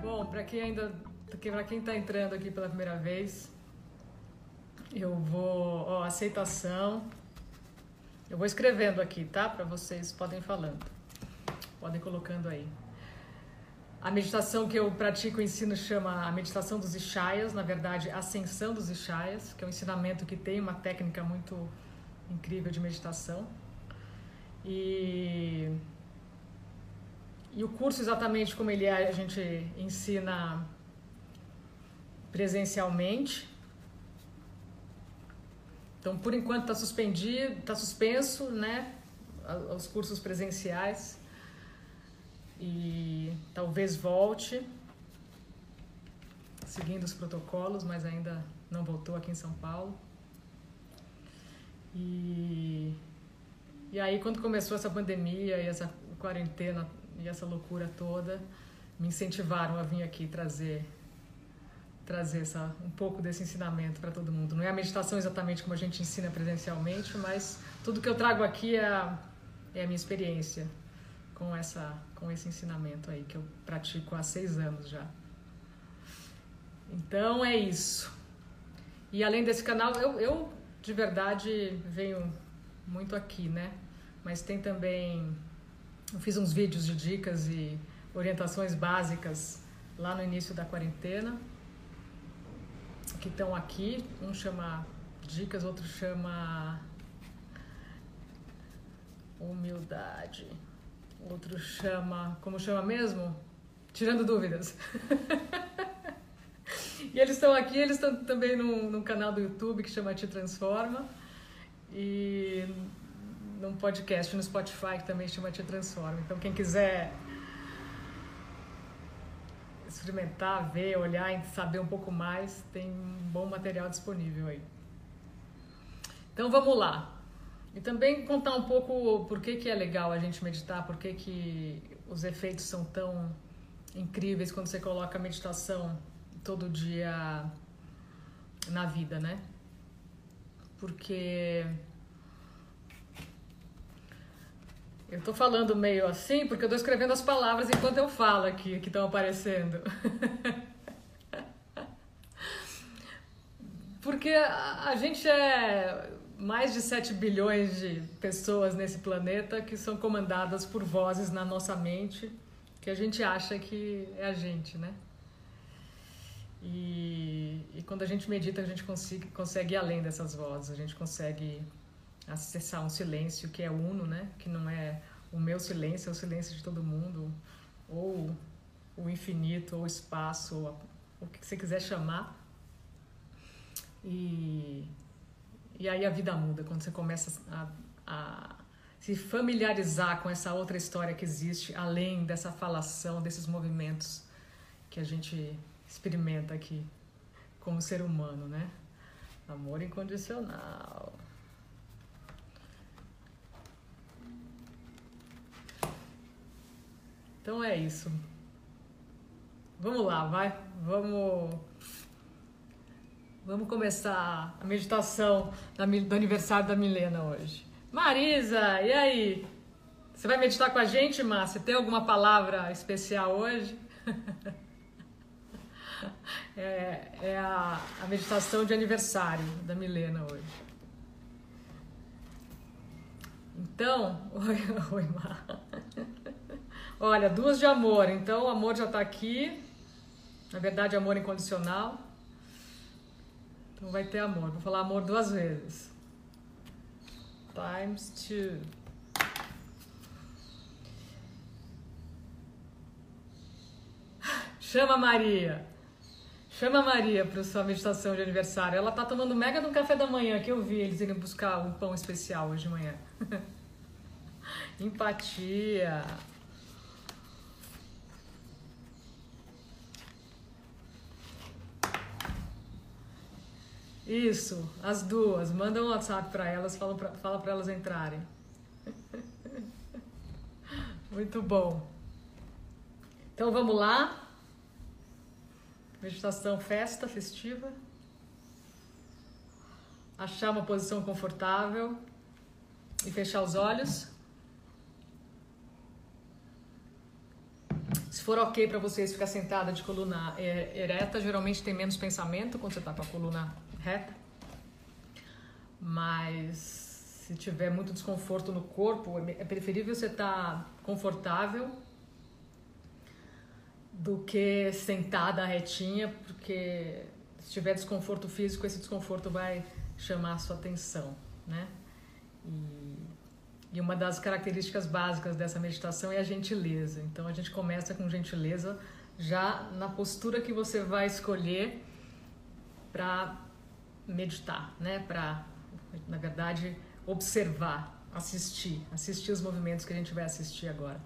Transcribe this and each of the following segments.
Bom, para quem ainda, para quem está entrando aqui pela primeira vez, eu vou, ó, aceitação. Eu vou escrevendo aqui, tá? Para vocês podem falando. Podem colocando aí. A meditação que eu pratico ensino chama a meditação dos Ishayas, na verdade, ascensão dos Ishayas, que é um ensinamento que tem uma técnica muito incrível de meditação. E, e o curso, exatamente como ele é, a gente ensina presencialmente. Então, por enquanto está suspendido, está suspenso, né, os cursos presenciais e talvez volte seguindo os protocolos, mas ainda não voltou aqui em São Paulo. E, e aí quando começou essa pandemia e essa quarentena e essa loucura toda, me incentivaram a vir aqui trazer trazer essa, um pouco desse ensinamento para todo mundo. Não é a meditação exatamente como a gente ensina presencialmente, mas tudo que eu trago aqui é a, é a minha experiência com, essa, com esse ensinamento aí que eu pratico há seis anos já. Então é isso. E além desse canal, eu, eu de verdade venho muito aqui, né? Mas tem também. Eu fiz uns vídeos de dicas e orientações básicas lá no início da quarentena, que estão aqui. Um chama Dicas, outro chama Humildade. Outro chama. Como chama mesmo? Tirando dúvidas. e eles estão aqui, eles estão também num, num canal do YouTube que chama Te Transforma. E num podcast no Spotify que também chama Te Transforma. Então quem quiser experimentar, ver, olhar e saber um pouco mais, tem um bom material disponível aí. Então vamos lá. E também contar um pouco por que, que é legal a gente meditar, por que, que os efeitos são tão incríveis quando você coloca a meditação todo dia na vida, né? Porque eu tô falando meio assim porque eu tô escrevendo as palavras enquanto eu falo aqui, que estão aparecendo. porque a gente é mais de 7 bilhões de pessoas nesse planeta que são comandadas por vozes na nossa mente que a gente acha que é a gente, né? E, e quando a gente medita, a gente consegue, consegue ir além dessas vozes, a gente consegue acessar um silêncio que é uno, né? Que não é o meu silêncio, é o silêncio de todo mundo, ou o infinito, ou o espaço, ou o que você quiser chamar. E e aí a vida muda quando você começa a, a se familiarizar com essa outra história que existe, além dessa falação, desses movimentos que a gente experimenta aqui como ser humano, né? Amor incondicional. Então é isso. Vamos lá, vai. Vamos Vamos começar a meditação do aniversário da Milena hoje. Marisa, e aí? Você vai meditar com a gente, Márcia? Tem alguma palavra especial hoje? é, é a, a, meditação de aniversário da Milena hoje. Então, oi, oi, Mar. Olha, duas de amor. Então, o amor já está aqui. Na verdade, amor incondicional. Então vai ter amor. Vou falar amor duas vezes. Times two. Chama Maria. Chama Maria para sua meditação de aniversário. Ela tá tomando mega no café da manhã que eu vi eles irem buscar um pão especial hoje de manhã. Empatia. Isso, as duas. Manda um WhatsApp para elas, fala para fala elas entrarem. Muito bom. Então vamos lá. Meditação festa festiva. achar uma posição confortável e fechar os olhos. Se for ok para vocês ficar sentada de coluna ereta, geralmente tem menos pensamento quando você está com a coluna reta. Mas se tiver muito desconforto no corpo, é preferível você estar tá confortável do que sentada retinha, porque se tiver desconforto físico, esse desconforto vai chamar a sua atenção, né? E, e uma das características básicas dessa meditação é a gentileza. Então a gente começa com gentileza já na postura que você vai escolher para meditar, né? Para, na verdade, observar, assistir, assistir os movimentos que a gente vai assistir agora.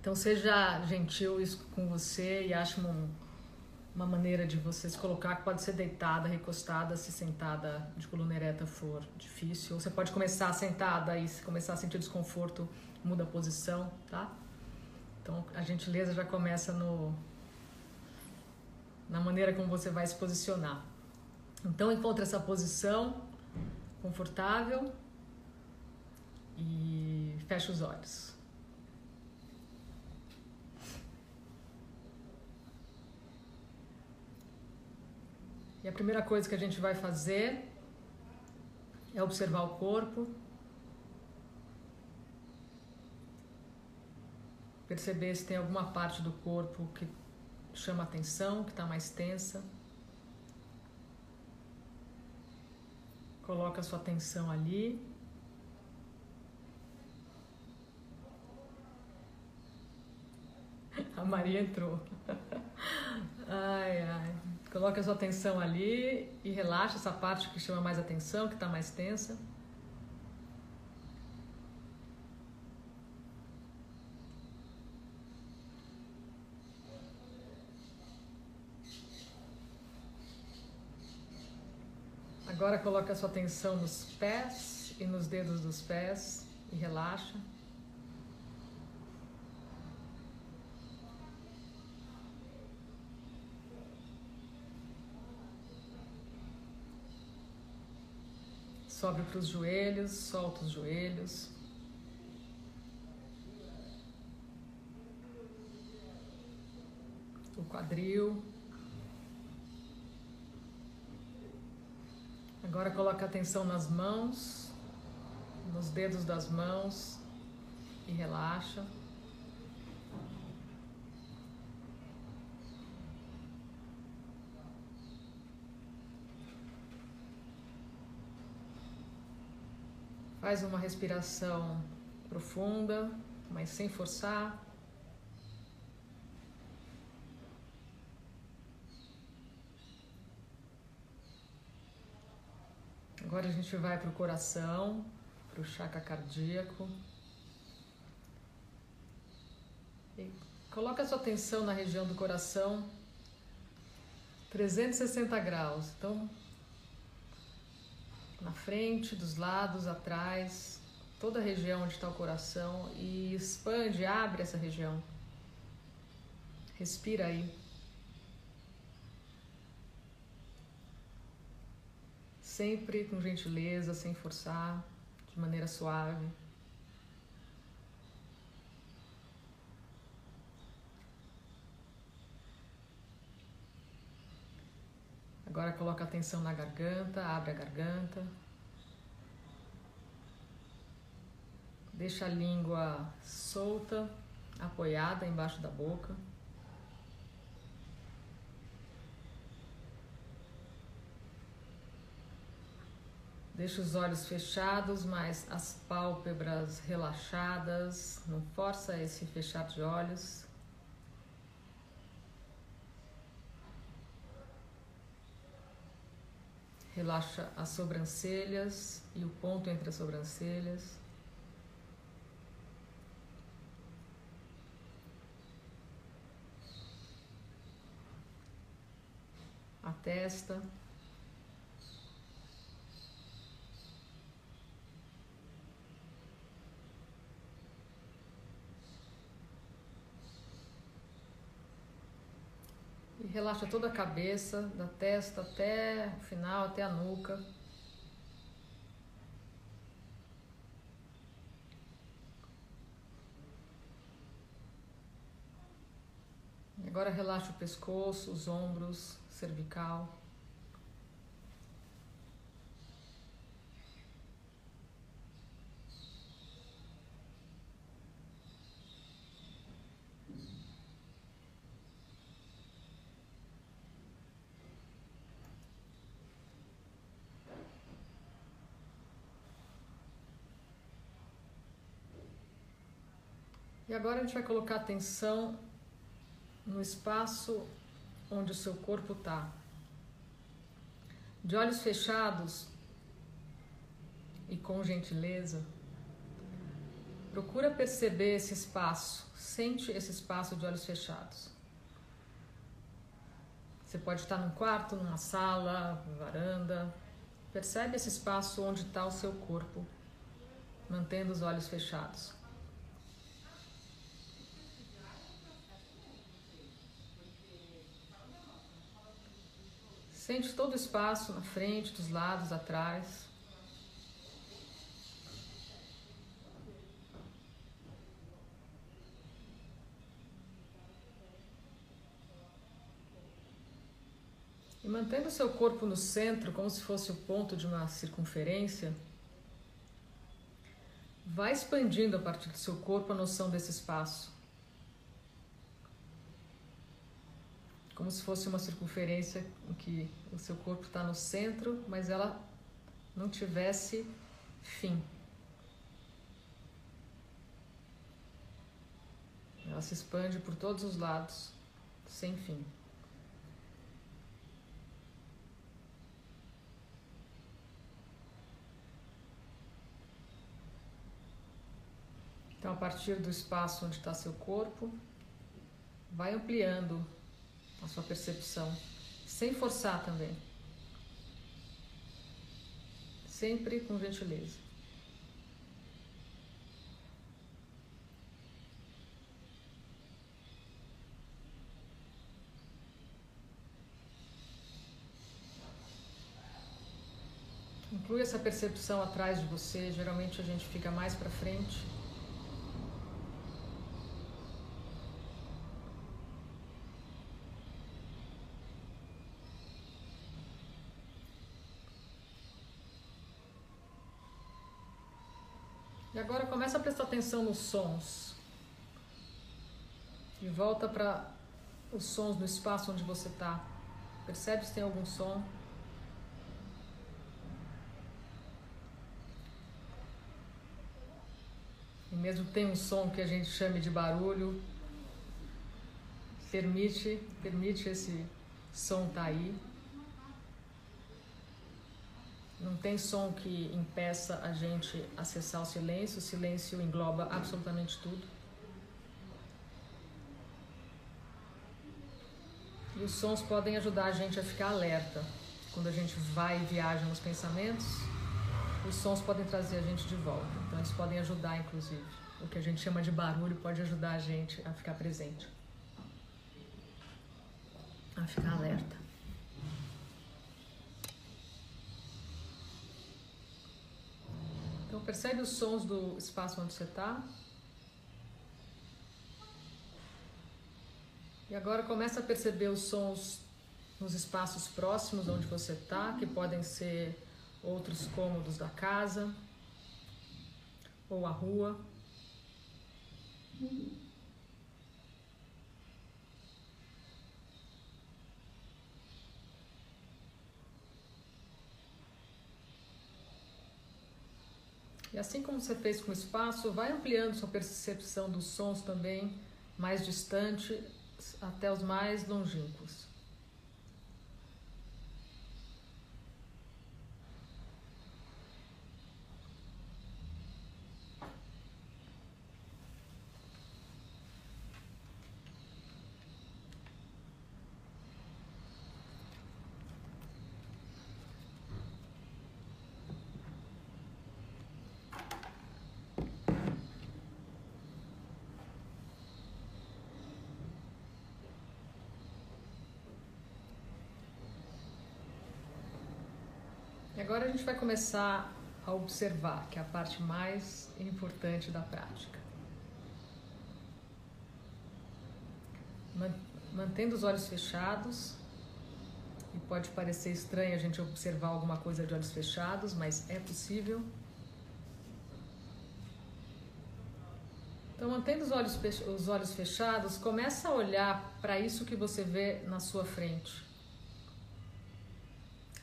Então seja gentil com você e ache um, uma maneira de você se colocar que pode ser deitada, recostada, se sentada de coluna ereta for difícil. Ou você pode começar sentada e se começar a sentir desconforto, muda a posição, tá? Então a gentileza já começa no na maneira como você vai se posicionar. Então encontre essa posição confortável e feche os olhos. E a primeira coisa que a gente vai fazer é observar o corpo, perceber se tem alguma parte do corpo que chama atenção, que está mais tensa. Coloca a sua atenção ali. A Maria entrou. Ai, ai. Coloque a sua atenção ali e relaxa essa parte que chama mais atenção, que está mais tensa. Agora coloque a sua atenção nos pés e nos dedos dos pés e relaxa. Sobe para os joelhos, solta os joelhos. O quadril. Agora coloca atenção nas mãos, nos dedos das mãos e relaxa. Faz uma respiração profunda, mas sem forçar. Agora a gente vai para o coração, para o chakra cardíaco. E coloca a sua atenção na região do coração, 360 graus. Então, na frente, dos lados, atrás, toda a região onde está o coração e expande, abre essa região. Respira aí. Sempre com gentileza, sem forçar, de maneira suave. Agora coloca atenção na garganta, abre a garganta. Deixa a língua solta, apoiada embaixo da boca. Deixa os olhos fechados, mas as pálpebras relaxadas. Não força esse fechar de olhos. Relaxa as sobrancelhas e o ponto entre as sobrancelhas. A testa. relaxa toda a cabeça, da testa até o final, até a nuca. Agora relaxa o pescoço, os ombros, cervical. E agora a gente vai colocar atenção no espaço onde o seu corpo está. De olhos fechados e com gentileza, procura perceber esse espaço, sente esse espaço de olhos fechados. Você pode estar num quarto, numa sala, varanda. Percebe esse espaço onde está o seu corpo, mantendo os olhos fechados. Sente todo o espaço na frente, dos lados, atrás. E mantendo o seu corpo no centro, como se fosse o ponto de uma circunferência, vai expandindo a partir do seu corpo a noção desse espaço. Como se fosse uma circunferência em que o seu corpo está no centro, mas ela não tivesse fim. Ela se expande por todos os lados, sem fim. Então, a partir do espaço onde está seu corpo, vai ampliando a sua percepção, sem forçar também. Sempre com gentileza. Inclui essa percepção atrás de você, geralmente a gente fica mais para frente E agora começa a prestar atenção nos sons. E volta para os sons no espaço onde você está. Percebe se tem algum som. E mesmo tem um som que a gente chame de barulho, permite, permite esse som estar tá aí. Não tem som que impeça a gente acessar o silêncio, o silêncio engloba absolutamente tudo. E os sons podem ajudar a gente a ficar alerta. Quando a gente vai e viaja nos pensamentos, os sons podem trazer a gente de volta. Então, eles podem ajudar, inclusive. O que a gente chama de barulho pode ajudar a gente a ficar presente, a ficar alerta. Então percebe os sons do espaço onde você está. E agora começa a perceber os sons nos espaços próximos onde você está, que podem ser outros cômodos da casa ou a rua. E assim como você fez com o espaço, vai ampliando sua percepção dos sons também mais distante até os mais longínquos. agora a gente vai começar a observar, que é a parte mais importante da prática. mantendo os olhos fechados. E pode parecer estranho a gente observar alguma coisa de olhos fechados, mas é possível. Então, mantendo os olhos, os olhos fechados, começa a olhar para isso que você vê na sua frente.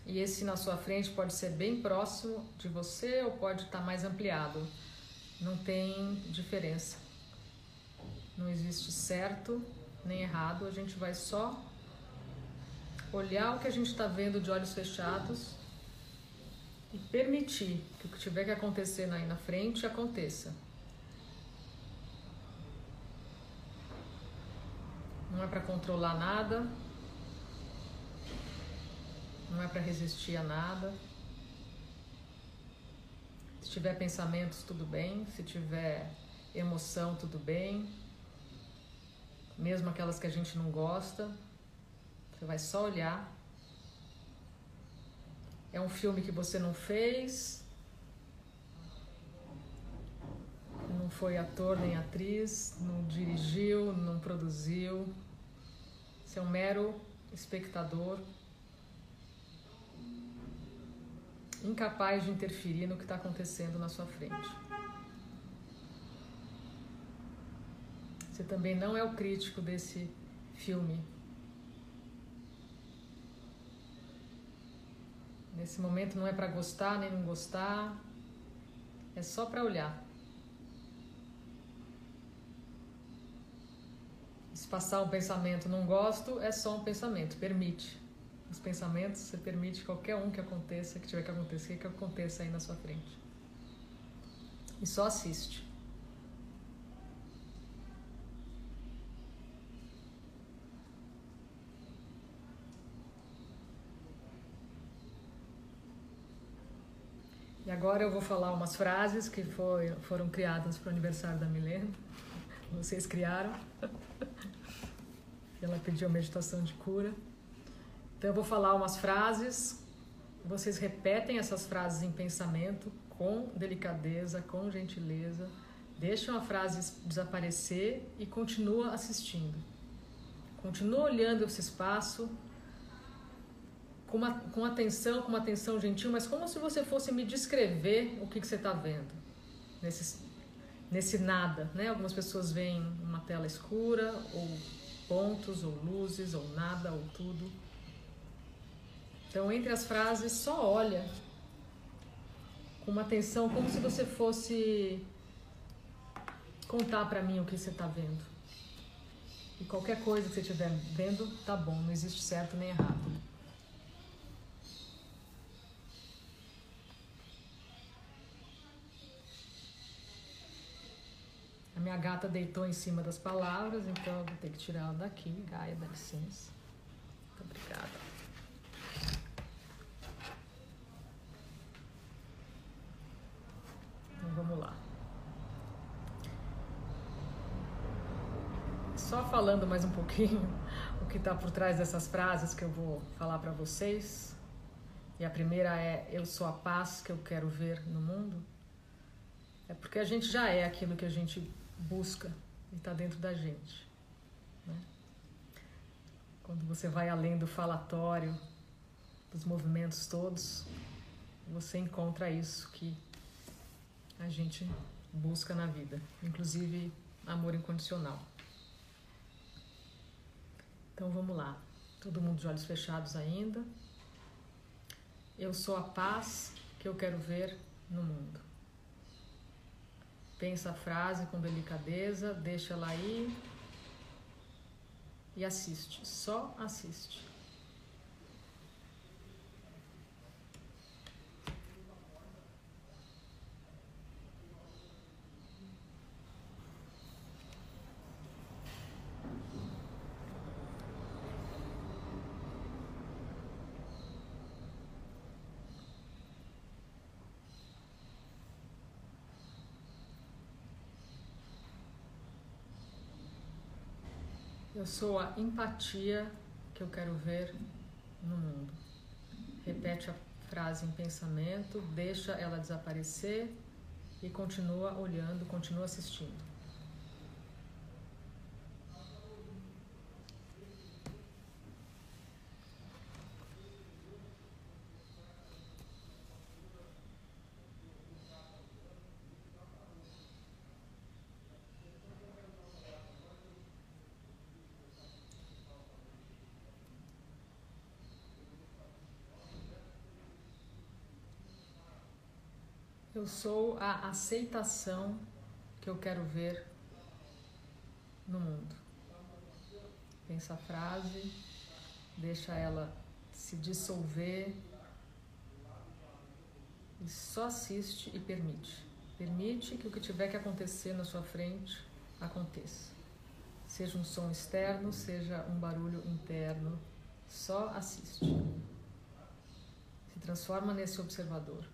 E esse na sua frente pode ser bem próximo de você ou pode estar mais ampliado. Não tem diferença. Não existe certo nem errado, a gente vai só olhar o que a gente está vendo de olhos fechados e permitir que o que tiver que acontecer aí na frente aconteça. Não é para controlar nada, não é para resistir a nada. Se tiver pensamentos, tudo bem. Se tiver emoção, tudo bem. Mesmo aquelas que a gente não gosta, você vai só olhar. É um filme que você não fez, não foi ator nem atriz, não dirigiu, não produziu. Você é um mero espectador, incapaz de interferir no que está acontecendo na sua frente. Você também não é o crítico desse filme. Nesse momento não é para gostar nem não gostar, é só para olhar. Se passar um pensamento não gosto, é só um pensamento, permite. Os pensamentos, você permite qualquer um que aconteça, que tiver que acontecer, que aconteça aí na sua frente. E só assiste. E agora eu vou falar umas frases que foi, foram criadas para o aniversário da Milena. Vocês criaram. Ela pediu a meditação de cura. Então eu vou falar umas frases. Vocês repetem essas frases em pensamento com delicadeza, com gentileza. Deixam a frase desaparecer e continua assistindo. Continua olhando esse espaço com, uma, com atenção, com uma atenção gentil, mas como se você fosse me descrever o que, que você está vendo nesse, nesse nada. Né? Algumas pessoas veem uma tela escura, ou pontos, ou luzes, ou nada, ou tudo. Então, entre as frases, só olha com uma atenção, como se você fosse contar para mim o que você está vendo. E qualquer coisa que você estiver vendo, tá bom, não existe certo nem errado. A minha gata deitou em cima das palavras, então eu vou ter que tirar ela daqui. Gaia, dá licença. Muito obrigada. Então vamos lá. Só falando mais um pouquinho o que está por trás dessas frases que eu vou falar para vocês. E a primeira é: Eu sou a paz que eu quero ver no mundo. É porque a gente já é aquilo que a gente busca e está dentro da gente. Né? Quando você vai além do falatório, dos movimentos todos, você encontra isso que a gente busca na vida, inclusive amor incondicional. Então vamos lá, todo mundo de olhos fechados ainda. Eu sou a paz que eu quero ver no mundo. Pensa a frase com delicadeza, deixa ela aí e assiste, só assiste. Eu sou a empatia que eu quero ver no mundo. Repete a frase em pensamento, deixa ela desaparecer e continua olhando, continua assistindo. Eu sou a aceitação que eu quero ver no mundo. Pensa a frase, deixa ela se dissolver e só assiste e permite. Permite que o que tiver que acontecer na sua frente aconteça. Seja um som externo, seja um barulho interno, só assiste. Se transforma nesse observador.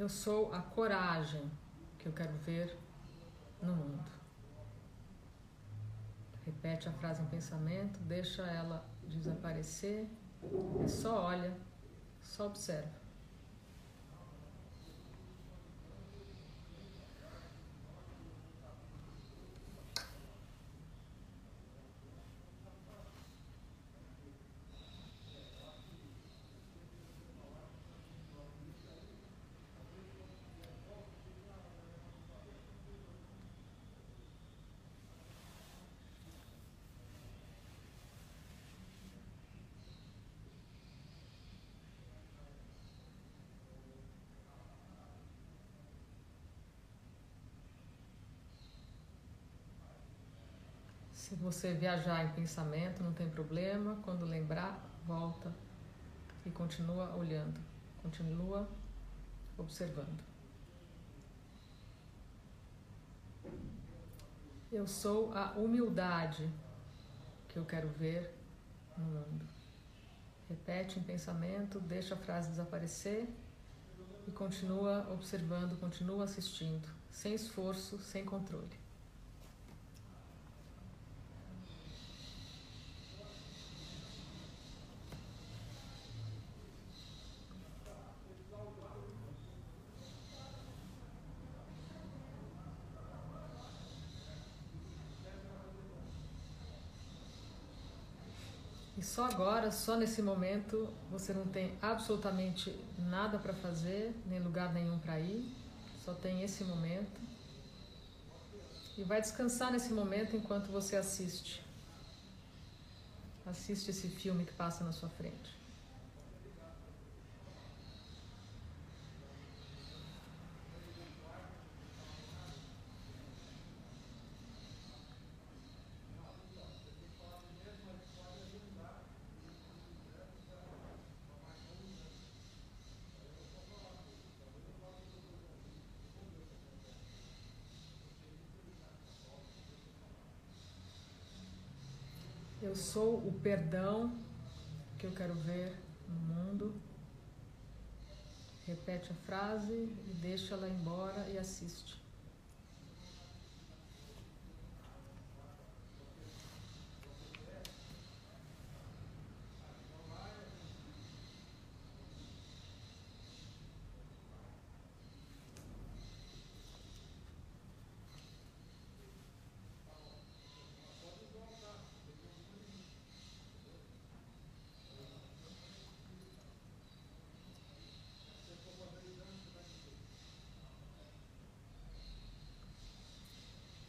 Eu sou a coragem que eu quero ver no mundo. Repete a frase em pensamento, deixa ela desaparecer e só olha, só observa. Se você viajar em pensamento, não tem problema. Quando lembrar, volta e continua olhando, continua observando. Eu sou a humildade que eu quero ver no mundo. Repete em pensamento, deixa a frase desaparecer e continua observando, continua assistindo, sem esforço, sem controle. Só agora, só nesse momento, você não tem absolutamente nada para fazer, nem lugar nenhum para ir, só tem esse momento. E vai descansar nesse momento enquanto você assiste. Assiste esse filme que passa na sua frente. Eu sou o perdão que eu quero ver no mundo. Repete a frase e deixa ela embora e assiste.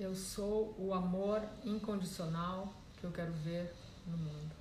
Eu sou o amor incondicional que eu quero ver no mundo.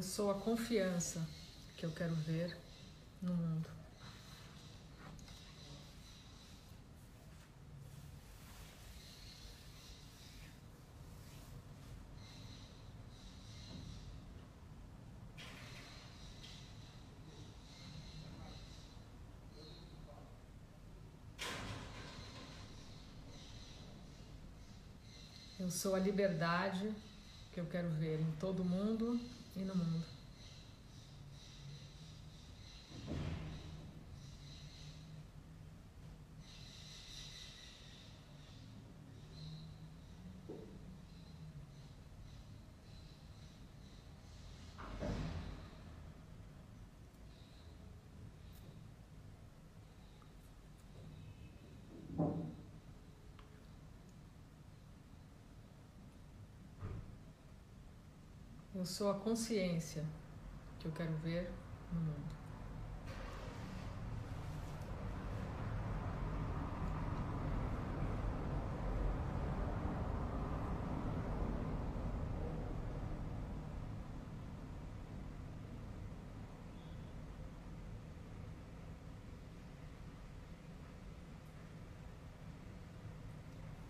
Eu sou a confiança que eu quero ver no mundo. Eu sou a liberdade que eu quero ver em todo mundo e no mundo. Eu sou a consciência que eu quero ver no mundo.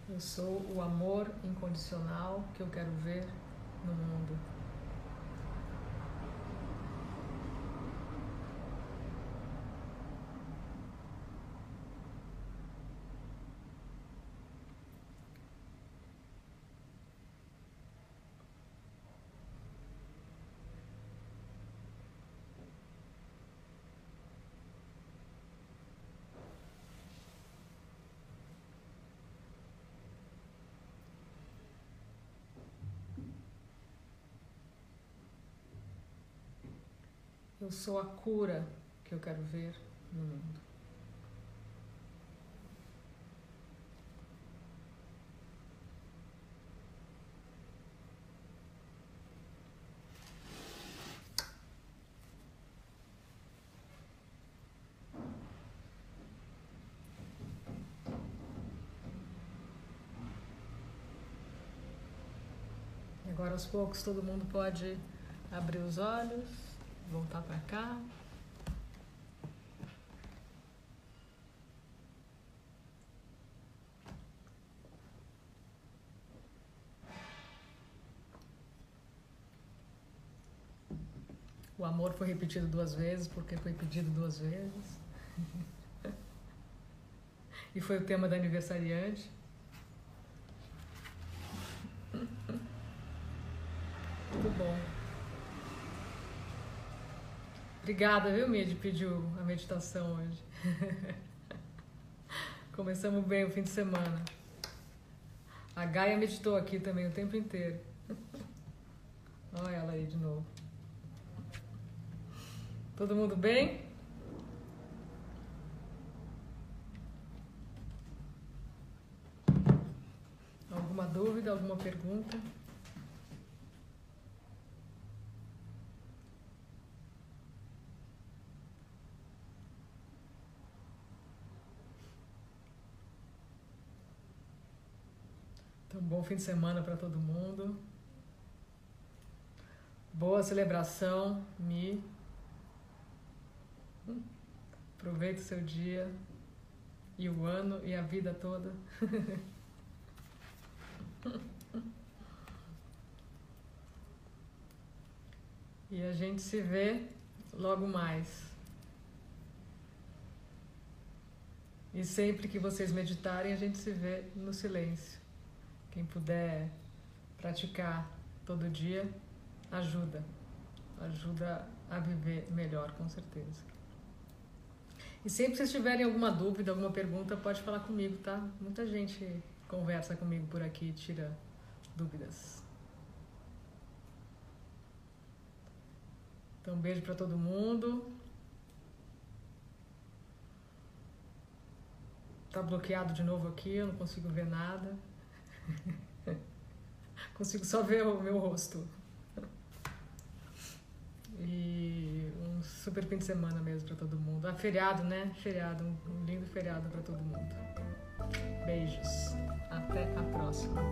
Eu sou o amor incondicional que eu quero ver no mundo. Eu sou a cura que eu quero ver no mundo. Agora aos poucos todo mundo pode abrir os olhos voltar para cá. O amor foi repetido duas vezes porque foi pedido duas vezes. e foi o tema da aniversariante. Muito bom. Obrigada, viu, Mid, pediu a meditação hoje. Começamos bem o fim de semana. A Gaia meditou aqui também o tempo inteiro. Olha ela aí de novo. Todo mundo bem? Alguma dúvida, alguma pergunta? Um bom fim de semana para todo mundo. Boa celebração, Mi. Aproveite o seu dia e o ano e a vida toda. e a gente se vê logo mais. E sempre que vocês meditarem, a gente se vê no silêncio. Quem puder praticar todo dia, ajuda. Ajuda a viver melhor, com certeza. E sempre que vocês tiverem alguma dúvida, alguma pergunta, pode falar comigo, tá? Muita gente conversa comigo por aqui, tira dúvidas. Então, um beijo para todo mundo. Tá bloqueado de novo aqui, eu não consigo ver nada. Consigo só ver o meu rosto. E um super fim de semana mesmo para todo mundo. Ah, feriado, né? Feriado, um lindo feriado para todo mundo. Beijos. Até a próxima.